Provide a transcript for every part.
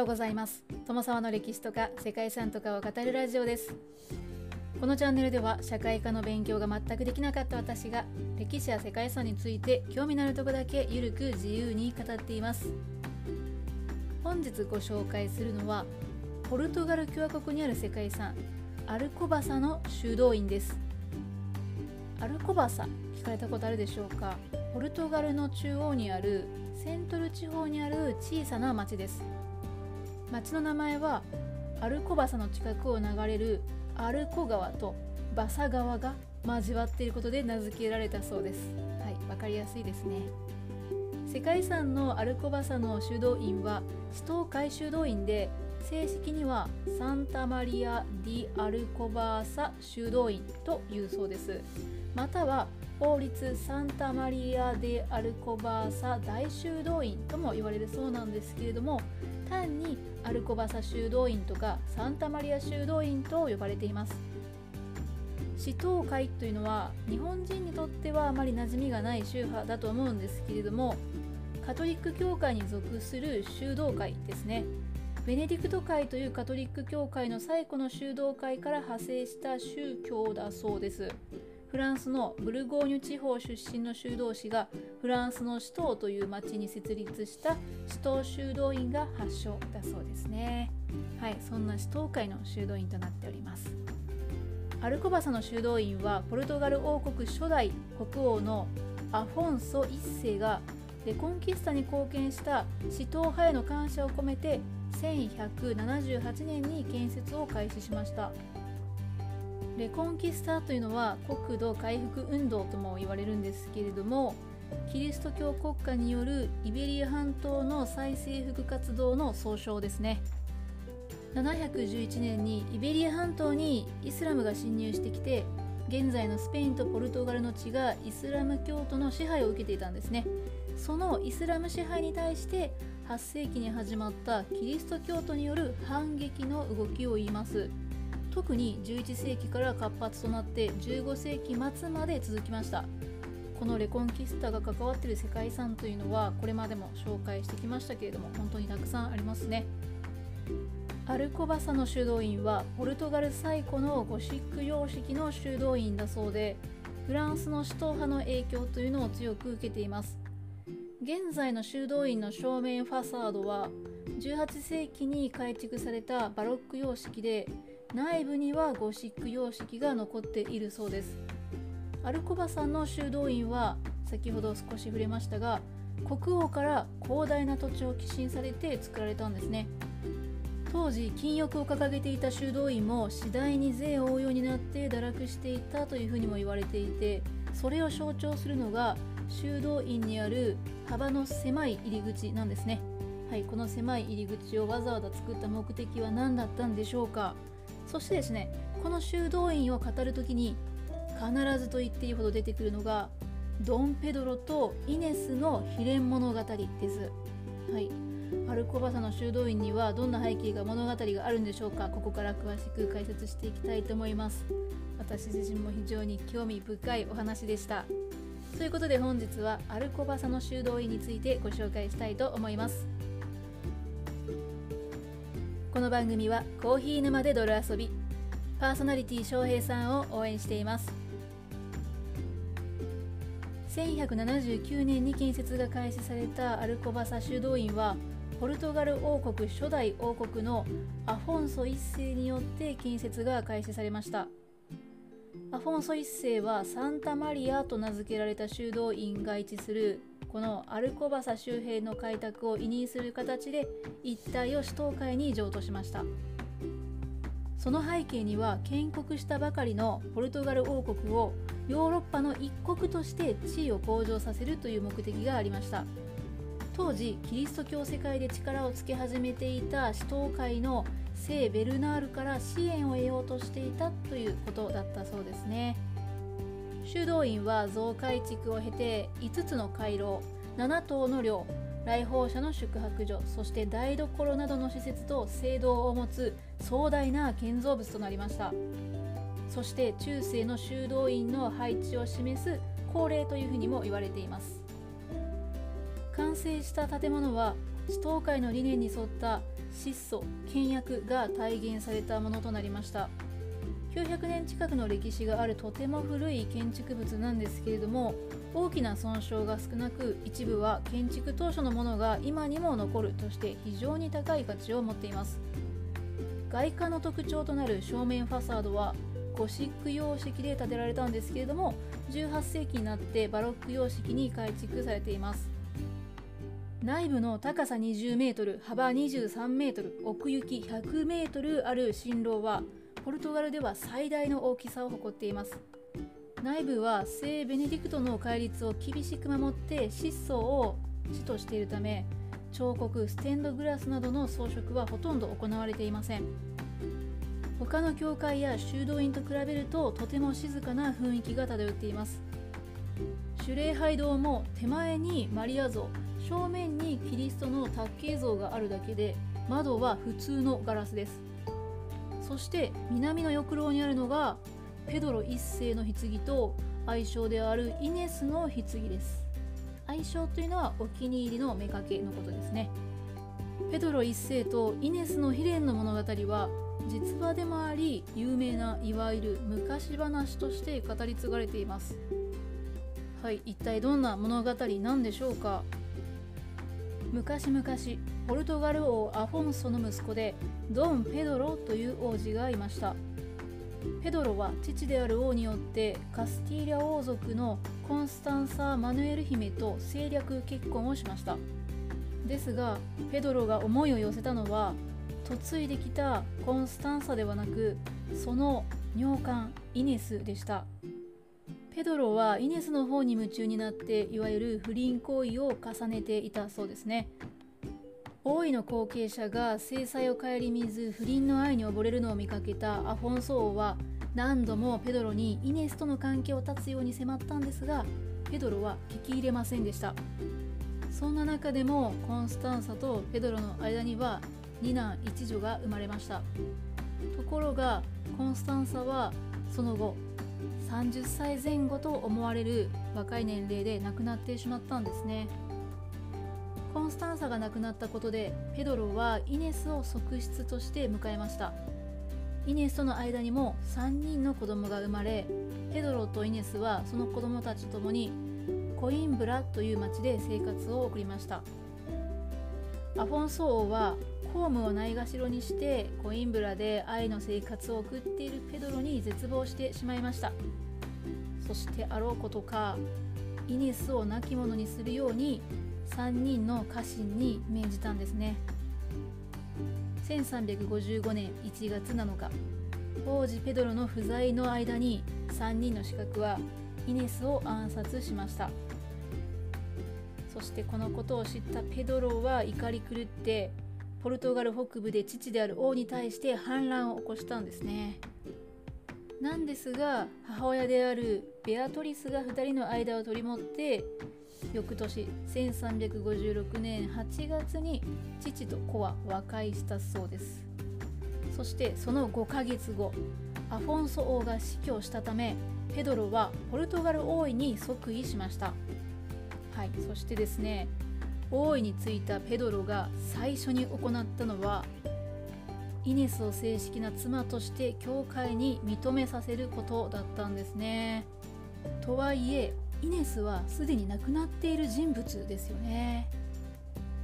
ようございます。友沢の歴史とか世界遺産とかを語るラジオです。このチャンネルでは社会科の勉強が全くできなかった私が歴史や世界遺産について興味のあるとこだけゆるく自由に語っています。本日ご紹介するのはポルトガル共和国にある世界遺産アルコバサの修道院です。アルコバサ聞かれたことあるでしょうか？ポルトガルの中央にあるセントル地方にある小さな町です。町の名前はアルコバサの近くを流れるアルコ川とバサ川が交わっていることで名付けられたそうです。はいわかりやすいですね。世界遺産のアルコバサの修道院は首都海修道院で正式にはサンタマリア・ディ・アルコバーサ修道院というそうです。または法律サンタマリア・デ・アルコバーサ大修道院とも言われるそうなんですけれども単にアルコバサ修道院とかサンタマリア修道院と呼ばれています。死闘会というのは日本人にとってはあまり馴染みがない宗派だと思うんですけれどもカトリック教会に属する修道会ですね。ベネディクト会というカトリック教会の最古の修道会から派生した宗教だそうです。フランスのブルゴーニュ地方出身の修道士がフランスのシュトーという町に設立したシュトー修道院が発祥だそうですね。はいそんなシュトー会の修道院となっております。アルコバサの修道院はポルトガル王国初代国王のアフォンソ1世がレコンキスタに貢献したシトー派への感謝を込めて1178年に建設を開始しました。レコンキスタというのは国土回復運動とも言われるんですけれどもキリスト教国家によるイベリア半島の再征服活動の総称ですね。711年にイベリア半島にイスラムが侵入してきて現在のスペインとポルトガルの地がイスラム教徒の支配を受けていたんですね。そのイスラム支配に対して8世紀に始まったキリスト教徒による反撃の動きを言います。特に11世紀から活発となって15世紀末まで続きました。このレコンキスタが関わっている世界遺産というのはこれまでも紹介してきましたけれども本当にたくさんありますね。アルコバサの修道院はポルトガル最古のゴシック様式の修道院だそうでフランスの首都派の影響というのを強く受けています。現在の修道院の正面ファサードは18世紀に改築されたバロック様式で内部にはゴシック様式が残っているそうです。アルコバさんの修道院は先ほど少し触れましたが国王から広大な土地を寄進されて作られたんですね。当時禁欲を掲げていた修道院も次第に税応用になって堕落していたというふうにも言われていてそれを象徴するのが修道院にある幅の狭い入り口なんですね。はいこの狭い入り口をわざわざ作った目的は何だったんでしょうか。そしてですねこの修道院を語る時に必ずと言っていいほど出てくるのがドン・ペドロとイネスの秘伝物語です。はい。アルコバサの修道院にはどんな背景が物語があるんでしょうか？ここから詳しく解説していきたいと思います。私自身も非常に興味深いお話でした。ということで本日はアルコバサの修道院についてご紹介したいと思います。この番組はコーヒー沼で泥遊びパーソナリティ翔平さんを応援しています。1179年に建設が開始されたアルコバサ修道院はポルトガル王国初代王国のアフォンソ1世によって建設が開始されました。アフォンソ1世はサンタマリアと名付けられた修道院が位置するこのアルコバサ周辺の開拓を委任する形で一帯を首都会に譲渡しました。その背景には建国したばかりのポルトガル王国をヨーロッパの一国として地位を向上させるという目的がありました。当時キリスト教世界で力をつけ始めていた首都会の聖ベルナールから支援を得ようとしていたということだったそうですね。修道院は増改築を経て5つの回廊7棟の寮来訪者の宿泊所そして台所などの施設と聖堂を持つ壮大な建造物となりました。そして中世の修道院の配置を示す恒例というふうにも言われています。完成した建物は地頭会の理念に沿った質素倹約が体現されたものとなりました。900年近くの歴史があるとても古い建築物なんですけれども大きな損傷が少なく一部は建築当初のものが今にも残るとして非常に高い価値を持っています。外観の特徴となる正面ファサードはゴシック様式で建てられたんですけれども18世紀になってバロック様式に改築されています。内部の高さ20メートル幅23メートル奥行き100メートルある新楼はポルトガルでは最大の大きさを誇っています。内部は聖ベネディクトの戒律を厳しく守って質素を地としているため彫刻ステンドグラスなどの装飾はほとんど行われていません。他の教会や修道院と比べるととても静かな雰囲気が漂っています。主礼拝堂も手前にマリア像正面にキリストの卓形像があるだけで窓は普通のガラスです。そして南の翼廊にあるのがペドロ一世の棺と愛称であるイネスの棺です。愛称というのはお気に入りの妾のことですね。ペドロ一世とイネスの悲恋の物語は実話でもあり有名ないわゆる昔話として語り継がれています。はい一体どんな物語なんでしょうか。昔々ポルトガル王アフォンソの息子でドン・ペドロという王子がいました。ペドロは父である王によってカスティーリャ王族のコンスタンサー・マヌエル姫と政略結婚をしました。ですがペドロが思いを寄せたのは嫁いできたコンスタンサではなくその尿管イネスでした。ペドロはイネスの方に夢中になっていわゆる不倫行為を重ねていたそうですね。王位の後継者が制裁を顧みず不倫の愛に溺れるのを見かけたアフォンソ王は何度もペドロにイネスとの関係を断つように迫ったんですがペドロは聞き入れませんでした。そんな中でもコンスタンサとペドロの間には二男一女が生まれました。ところがコンスタンサはその後30歳前後と思われる若い年齢で亡くなってしまったんですね。コンスタンサが亡くなったことでペドロはイネスを側室として迎えました。イネスとの間にも3人の子供が生まれペドロとイネスはその子供たちともにコインブラという町で生活を送りました。アフォンソ王は公務をないがしろにしてコインブラで愛の生活を送っているペドロに絶望してしまいました。そしてあろうことかイネスを亡き者にするように3人の家臣に命じたんですね。1355年1月7日王子ペドロの不在の間に3人の資格はイネスを暗殺しました。そしてこのことを知ったペドロは怒り狂ってポルトガル北部で父である王に対して反乱を起こしたんですね。なんですが母親であるベアトリスが2人の間を取り持って翌年1356年8月に父と子は和解したそうです。そしてその5ヶ月後アフォンソ王が死去したためペドロはポルトガル王位に即位しました。はいそしてですね王位についたペドロが最初に行ったのはイネスを正式な妻として教会に認めさせることだったんですね。とはいえイネスはすでに亡くなっている人物ですよね。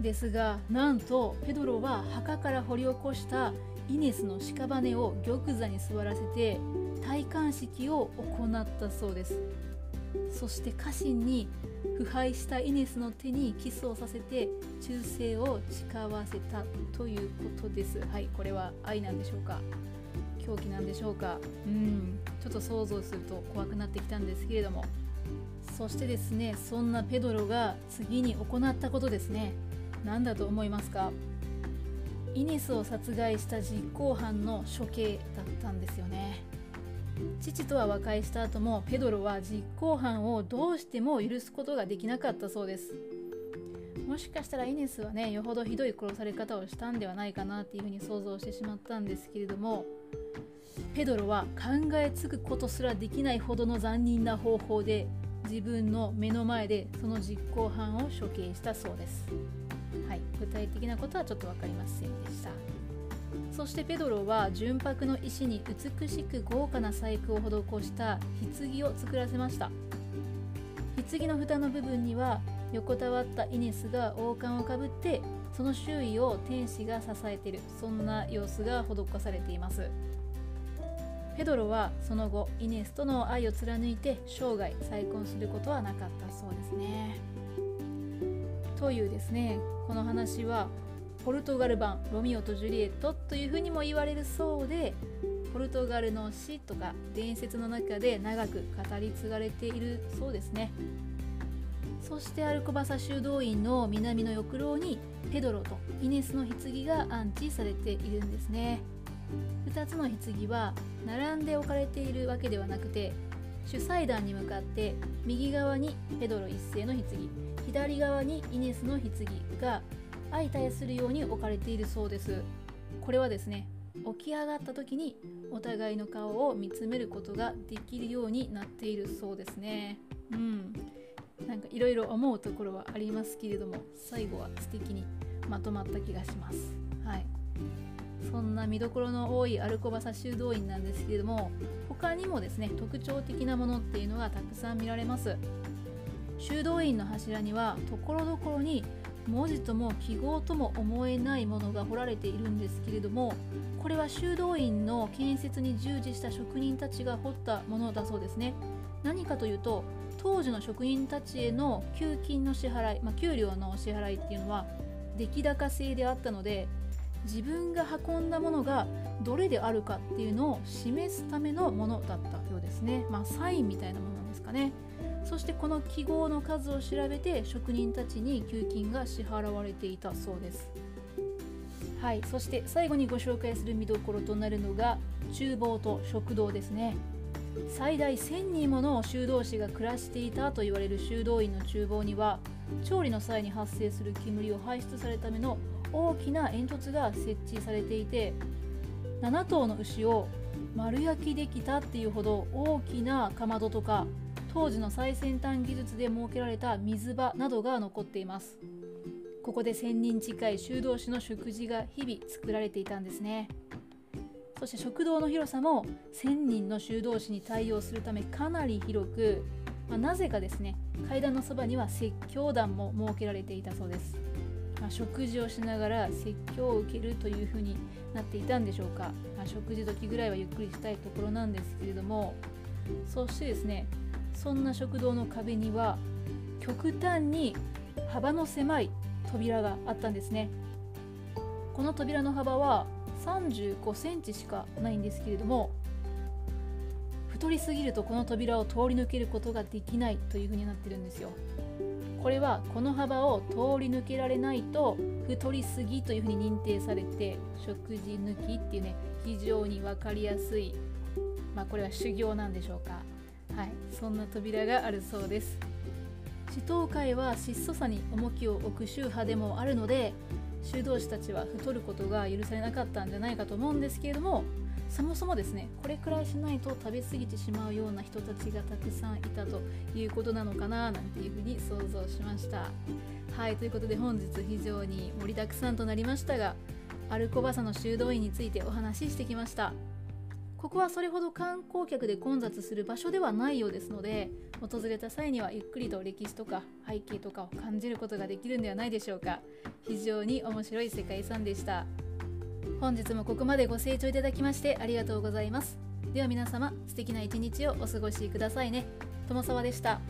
ですがなんとペドロは墓から掘り起こしたイネスの屍を玉座に座らせて戴冠式を行ったそうです。そして家臣に腐敗したイネスの手にキスをさせて忠誠を誓わせたということです。はいこれは愛なんでしょうか？狂気なんでしょうか？うん。ちょっと想像すると怖くなってきたんですけれども。そしてですねそんなペドロが次に行ったことですね。何だと思いますか？イネスを殺害した実行犯の処刑だったんですよね。父とは和解した後もペドロは実行犯をどうしても許すことができなかったそうです。もしかしたらイネスはねよほどひどい殺され方をしたんではないかなっていうふうに想像してしまったんですけれどもペドロは考えつくことすらできないほどの残忍な方法で自分の目の前でその実行犯を処刑したそうです、はい、具体的なことはちょっと分かりませんでした。そしてペドロは純白の石に美しく豪華な細工を施した棺を作らせました。棺の蓋の部分には横たわったイネスが王冠をかぶってその周囲を天使が支えている。そんな様子が施されています。ペドロはその後イネスとの愛を貫いて生涯再婚することはなかったそうですね。というですねこの話はポルトガル版ロミオとジュリエットというふうにも言われるそうでポルトガルの詩とか伝説の中で長く語り継がれているそうですね。そしてアルコバサ修道院の南の翼廊にペドロとイネスの棺が安置されているんですね。2つの棺は並んで置かれているわけではなくて主祭壇に向かって右側にペドロ一世の棺左側にイネスの棺が相対するように置かれているそうです。これはですね起き上がった時にお互いの顔を見つめることができるようになっているそうですね。うん。なんかいろいろ思うところはありますけれども最後は素敵にまとまった気がします。はい。そんな見どころの多いアルコバサ修道院なんですけれども他にもですね特徴的なものっていうのがたくさん見られます。修道院の柱にはところどころに文字とも記号とも思えないものが彫られているんですけれどもこれは修道院の建設に従事した職人たちが彫ったものだそうですね。何かというと当時の職人たちへの給金の支払い、まあ、給料の支払いっていうのは出来高制であったので自分が運んだものがどれであるかっていうのを示すためのものだったようですね。まあ、サインみたいなものなんですかね。そしてこの記号の数を調べて職人たちに給金が支払われていたそうです。はい、そして最後にご紹介する見どころとなるのが厨房と食堂ですね。最大1000人もの修道士が暮らしていたと言われる修道院の厨房には調理の際に発生する煙を排出されるための大きな煙突が設置されていて7頭の牛を丸焼きできたっていうほど大きなかまどとか当時の最先端技術で設けられた水場などが残っています。ここで1000人近い修道士の食事が日々作られていたんですね。そして食堂の広さも1000人の修道士に対応するためかなり広く、まあ、なぜかですね階段のそばには説教壇も設けられていたそうです。まあ、食事をしながら説教を受けるというふうになっていたんでしょうか、まあ、食事時ぐらいはゆっくりしたいところなんですけれどもそしてですねそんな食堂の壁には極端に幅の狭い扉があったんですね。この扉の幅は35センチしかないんですけれども太りすぎるとこの扉を通り抜けることができないというふうになってるんですよ。これはこの幅を通り抜けられないと太りすぎというふうに認定されて食事抜きっていうね非常に分かりやすい。まあこれは修行なんでしょうか。はい。そんな扉があるそうです。指導会は質素さに重きを置く宗派でもあるので修道士たちは太ることが許されなかったんじゃないかと思うんですけれどもそもそもですねこれくらいしないと食べ過ぎてしまうような人たちがたくさんいたということなのかななんていうふうに想像しました。はいということで本日非常に盛りだくさんとなりましたがアルコバサの修道院についてお話ししてきました。ここはそれほど観光客で混雑する場所ではないようですので訪れた際にはゆっくりと歴史とか背景とかを感じることができるんではないでしょうか。非常に面白い世界遺産でした。本日もここまでご清聴いただきましてありがとうございます。では皆様素敵な一日をお過ごしくださいね。友沢でした。